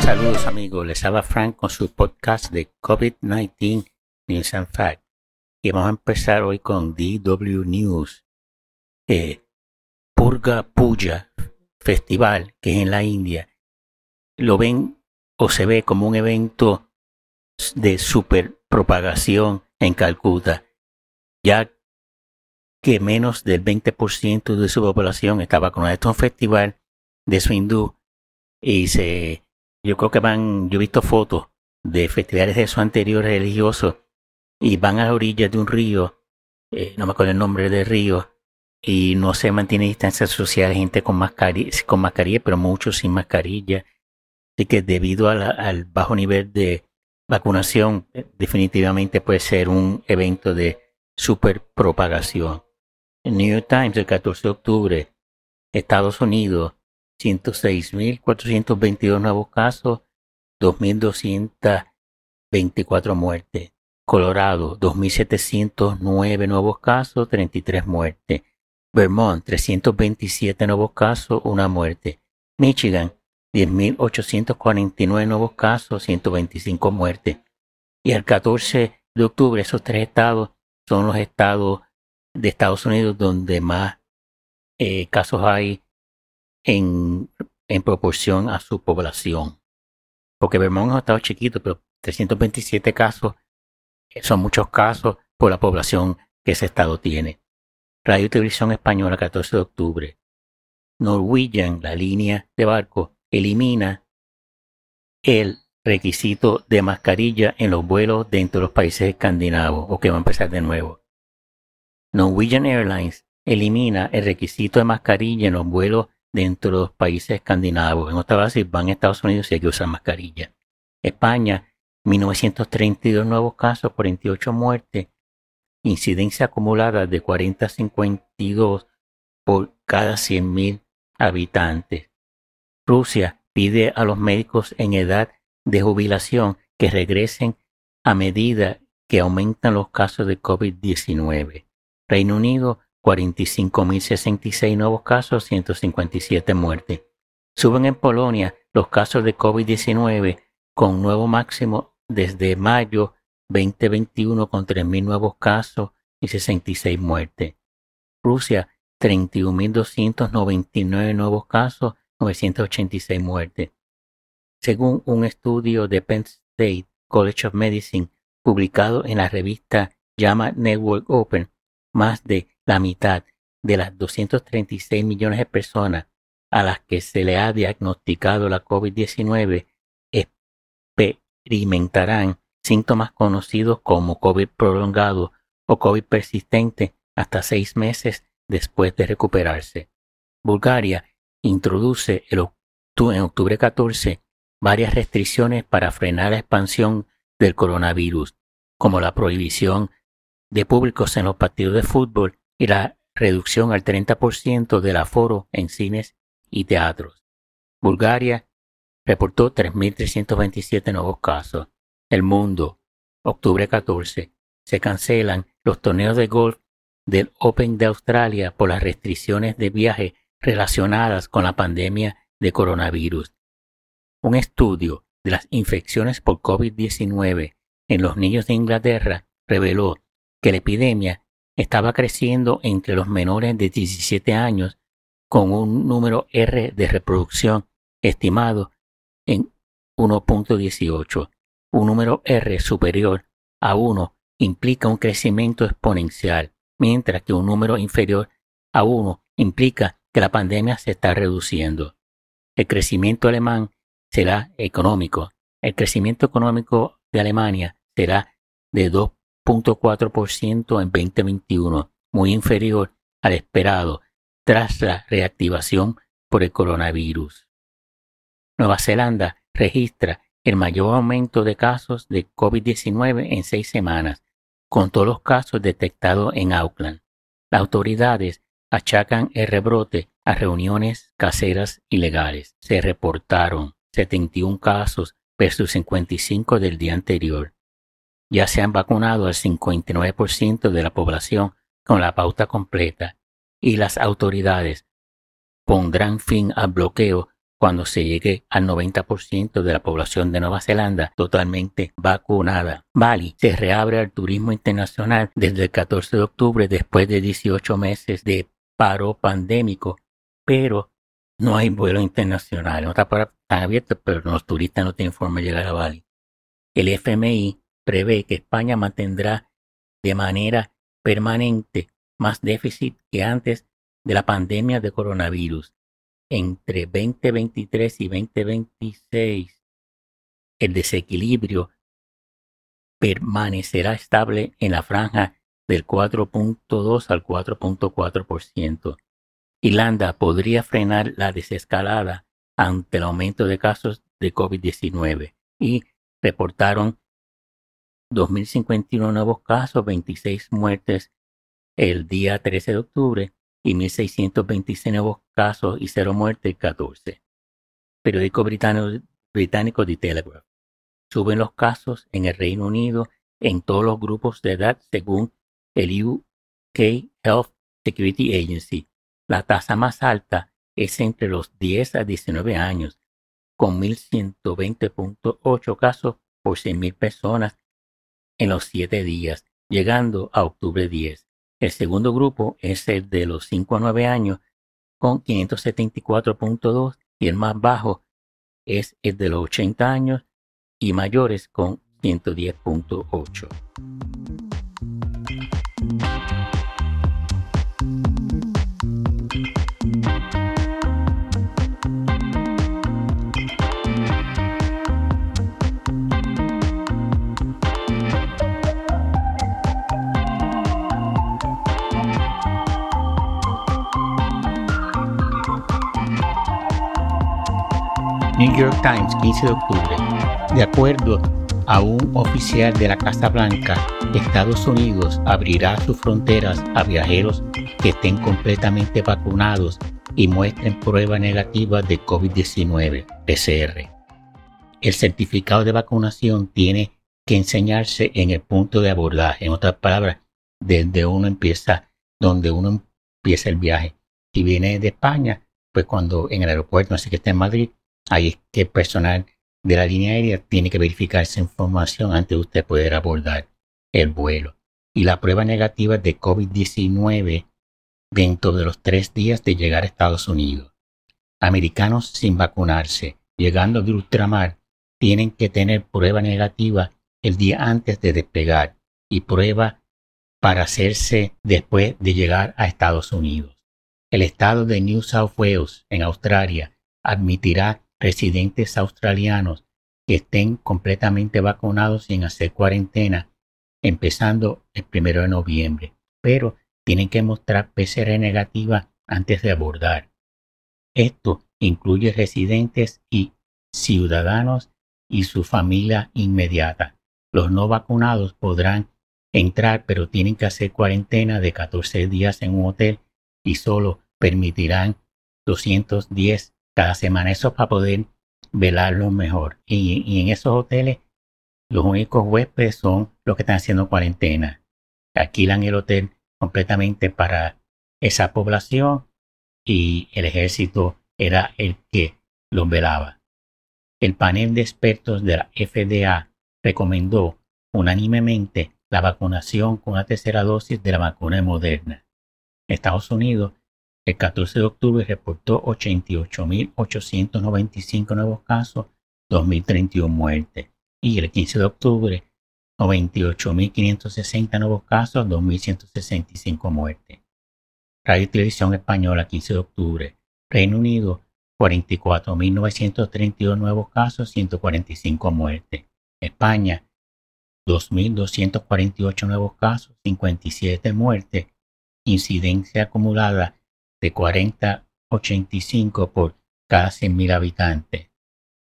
Saludos amigos, les habla Frank con su podcast de COVID-19 News and Fact. Y vamos a empezar hoy con DW News. Eh, Purga Puja Festival, que es en la India, lo ven o se ve como un evento de superpropagación en Calcuta, ya que menos del 20% de su población está vacunada. Esto es un festival de su hindú y se, yo creo que van, yo he visto fotos de festivales de su anterior religioso y van a la orilla de un río, eh, no me acuerdo el nombre del río, y no se mantiene distancia social, gente con mascarilla, con mascarilla, pero muchos sin mascarilla. Así que debido al bajo nivel de vacunación, definitivamente puede ser un evento de superpropagación. New York Times, el 14 de octubre, Estados Unidos, 106.422 nuevos casos, 2.224 muertes. Colorado, 2.709 nuevos casos, 33 muertes. Vermont, 327 nuevos casos, una muerte. Michigan, 10.849 nuevos casos, 125 muertes. Y el 14 de octubre, esos tres estados son los estados de Estados Unidos donde más eh, casos hay en, en proporción a su población. Porque Vermont es un estado chiquito, pero 327 casos eh, son muchos casos por la población que ese estado tiene. Radio y Televisión Española, 14 de octubre. Norwegian, la línea de barco, elimina el requisito de mascarilla en los vuelos dentro de los países escandinavos, o que va a empezar de nuevo. Norwegian Airlines elimina el requisito de mascarilla en los vuelos dentro de los países escandinavos. En otra base van a Estados Unidos y hay que usar mascarilla. España, 1932 nuevos casos, 48 muertes, incidencia acumulada de 40 a 52 por cada 100.000 habitantes. Rusia pide a los médicos en edad de jubilación que regresen a medida que aumentan los casos de COVID-19. Reino Unido, 45.066 nuevos casos, 157 muertes. Suben en Polonia los casos de COVID-19 con nuevo máximo desde mayo 2021 con 3.000 nuevos casos y 66 muertes. Rusia, 31.299 nuevos casos, 986 muertes. Según un estudio de Penn State College of Medicine publicado en la revista JAMA Network Open, más de la mitad de las 236 millones de personas a las que se le ha diagnosticado la COVID-19 experimentarán síntomas conocidos como COVID prolongado o COVID persistente hasta seis meses después de recuperarse. Bulgaria introduce en octubre 14 varias restricciones para frenar la expansión del coronavirus, como la prohibición de públicos en los partidos de fútbol y la reducción al 30% del aforo en cines y teatros. Bulgaria reportó 3.327 nuevos casos. El mundo, octubre 14, se cancelan los torneos de golf del Open de Australia por las restricciones de viaje relacionadas con la pandemia de coronavirus. Un estudio de las infecciones por COVID-19 en los niños de Inglaterra reveló que la epidemia estaba creciendo entre los menores de 17 años con un número R de reproducción estimado en 1.18. Un número R superior a 1 implica un crecimiento exponencial, mientras que un número inferior a 1 implica que la pandemia se está reduciendo. El crecimiento alemán será económico. El crecimiento económico de Alemania será de 2 0.4% en 2021, muy inferior al esperado tras la reactivación por el coronavirus. Nueva Zelanda registra el mayor aumento de casos de COVID-19 en seis semanas, con todos los casos detectados en Auckland. Las autoridades achacan el rebrote a reuniones caseras ilegales. Se reportaron 71 casos versus 55 del día anterior ya se han vacunado al 59% de la población con la pauta completa y las autoridades pondrán fin al bloqueo cuando se llegue al 90% de la población de Nueva Zelanda totalmente vacunada. Bali se reabre al turismo internacional desde el 14 de octubre después de 18 meses de paro pandémico, pero no hay vuelo internacional. No está abierto, pero los turistas no tienen forma de llegar a Bali. El FMI prevé que España mantendrá de manera permanente más déficit que antes de la pandemia de coronavirus. Entre 2023 y 2026, el desequilibrio permanecerá estable en la franja del 4.2 al 4.4%. Irlanda podría frenar la desescalada ante el aumento de casos de COVID-19 y reportaron 2.051 nuevos casos, 26 muertes el día 13 de octubre y 1.626 nuevos casos y cero muertes el 14. Periódico británico, británico The Telegraph. Suben los casos en el Reino Unido en todos los grupos de edad según el UK Health Security Agency. La tasa más alta es entre los 10 a 19 años, con 1.120.8 casos por 100.000 personas en los 7 días, llegando a octubre 10. El segundo grupo es el de los 5 a 9 años, con 574.2 y el más bajo es el de los 80 años y mayores con 110.8. New York Times, 15 de octubre. De acuerdo a un oficial de la Casa Blanca, Estados Unidos abrirá sus fronteras a viajeros que estén completamente vacunados y muestren prueba negativa de COVID-19, PCR. El certificado de vacunación tiene que enseñarse en el punto de abordaje, en otras palabras, desde uno empieza, donde uno empieza el viaje. Si viene de España, pues cuando en el aeropuerto, sé que está en Madrid, Ahí que el personal de la línea aérea tiene que verificar esa información antes de usted poder abordar el vuelo. Y la prueba negativa de COVID-19 dentro de los tres días de llegar a Estados Unidos. Americanos sin vacunarse, llegando de ultramar, tienen que tener prueba negativa el día antes de despegar y prueba para hacerse después de llegar a Estados Unidos. El estado de New South Wales, en Australia, admitirá residentes australianos que estén completamente vacunados sin hacer cuarentena, empezando el primero de noviembre, pero tienen que mostrar PCR negativa antes de abordar. Esto incluye residentes y ciudadanos y su familia inmediata. Los no vacunados podrán entrar, pero tienen que hacer cuarentena de 14 días en un hotel y solo permitirán 210 cada semana. Eso para poder velarlo mejor. Y, en esos hoteles, los únicos huéspedes son los que están haciendo cuarentena. Alquilan el hotel completamente para esa población y el ejército era el que los velaba. El panel de expertos de la FDA recomendó unánimemente la vacunación con la tercera dosis de la vacuna moderna. Estados Unidos el 14 de octubre reportó 88.895 nuevos casos, 2.031 muertes. Y el 15 de octubre, 98.560 nuevos casos, 2.165 muertes. Radio y Televisión Española, 15 de octubre. Reino Unido, 44.932 nuevos casos, 145 muertes. España, 2.248 nuevos casos, 57 muertes. Incidencia acumulada de 40,85 por cada 100.000 habitantes.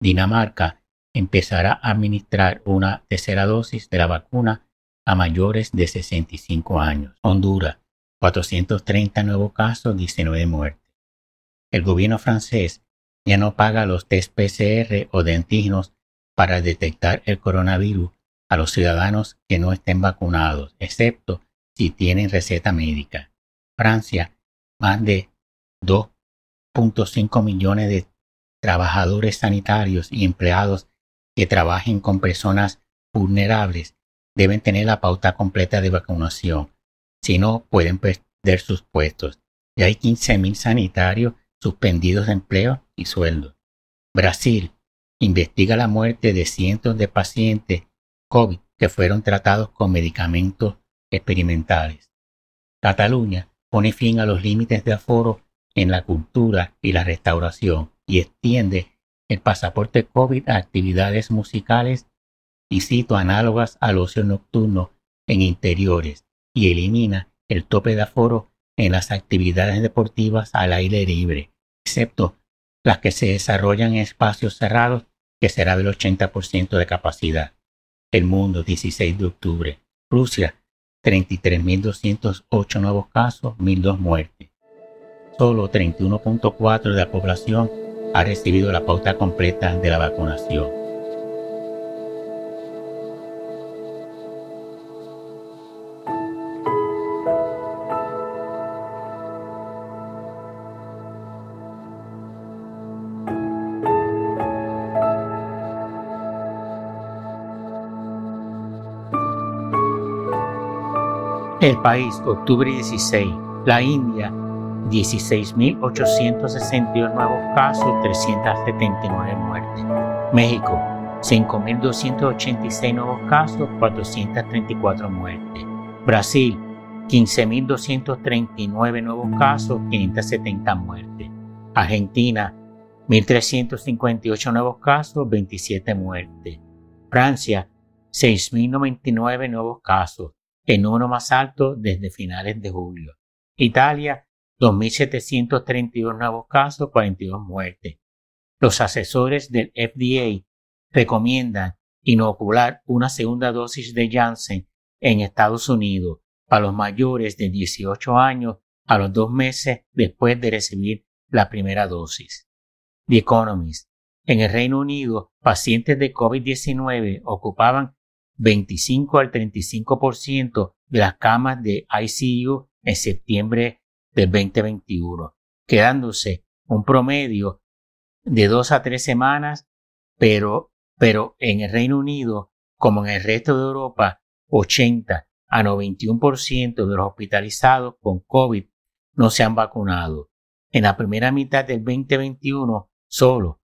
Dinamarca empezará a administrar una tercera dosis de la vacuna a mayores de 65 años. Honduras, 430 nuevos casos, 19 muertes. El gobierno francés ya no paga los test PCR o de antígenos para detectar el coronavirus a los ciudadanos que no estén vacunados, excepto si tienen receta médica. Francia más de 2.5 millones de trabajadores sanitarios y empleados que trabajen con personas vulnerables deben tener la pauta completa de vacunación. Si no, pueden perder sus puestos. Y hay 15.000 sanitarios suspendidos de empleo y sueldo. Brasil investiga la muerte de cientos de pacientes COVID que fueron tratados con medicamentos experimentales. Cataluña pone fin a los límites de aforo en la cultura y la restauración y extiende el pasaporte COVID a actividades musicales y cito análogas al ocio nocturno en interiores y elimina el tope de aforo en las actividades deportivas al aire libre, excepto las que se desarrollan en espacios cerrados, que será del 80% de capacidad. El mundo, 16 de octubre. Rusia, 33.208 nuevos casos, 1.002 muertes. Solo 31.4 de la población ha recibido la pauta completa de la vacunación. El país, octubre 16. La India, 16.862 nuevos casos, 379 muertes. México, 5.286 nuevos casos, 434 muertes. Brasil, 15.239 nuevos casos, 570 muertes. Argentina, 1.358 nuevos casos, 27 muertes. Francia, 6.099 nuevos casos, el número más alto desde finales de julio. Italia, 2.732 nuevos casos, 42 muertes. Los asesores del FDA recomiendan inocular una segunda dosis de Janssen en Estados Unidos para los mayores de 18 años a los dos meses después de recibir la primera dosis. The Economist. En el Reino Unido, pacientes de COVID-19 ocupaban 25 al 35% de las camas de ICU en septiembre del 2021, quedándose un promedio de dos a tres semanas, pero, pero en el Reino Unido, como en el resto de Europa, 80 a 91% de los hospitalizados con COVID no se han vacunado. En la primera mitad del 2021, solo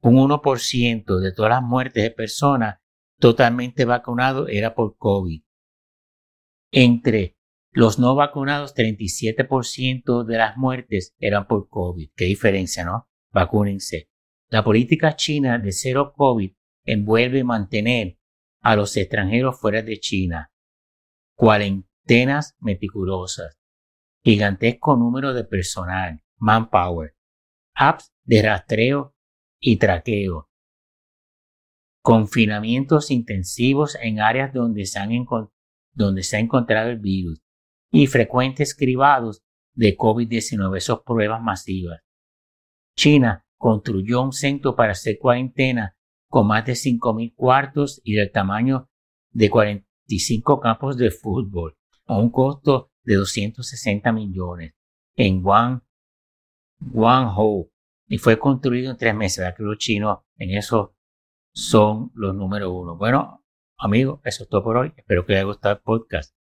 un 1% de todas las muertes de personas totalmente vacunado era por COVID. Entre los no vacunados, 37% de las muertes eran por COVID. Qué diferencia, ¿no? Vacúnense. La política china de cero COVID envuelve mantener a los extranjeros fuera de China. Cuarentenas meticulosas. Gigantesco número de personal, manpower, apps de rastreo y traqueo, confinamientos intensivos en áreas donde se, ha encontrado el virus y frecuentes cribados de COVID-19, esas pruebas masivas. China construyó un centro para hacer cuarentena con más de 5.000 cuartos y del tamaño de 45 campos de fútbol a un costo de 260 millones en Guangzhou y fue construido en tres meses. chinos en eso son los número uno. Bueno, amigos, eso es todo por hoy. Espero que les haya gustado el podcast.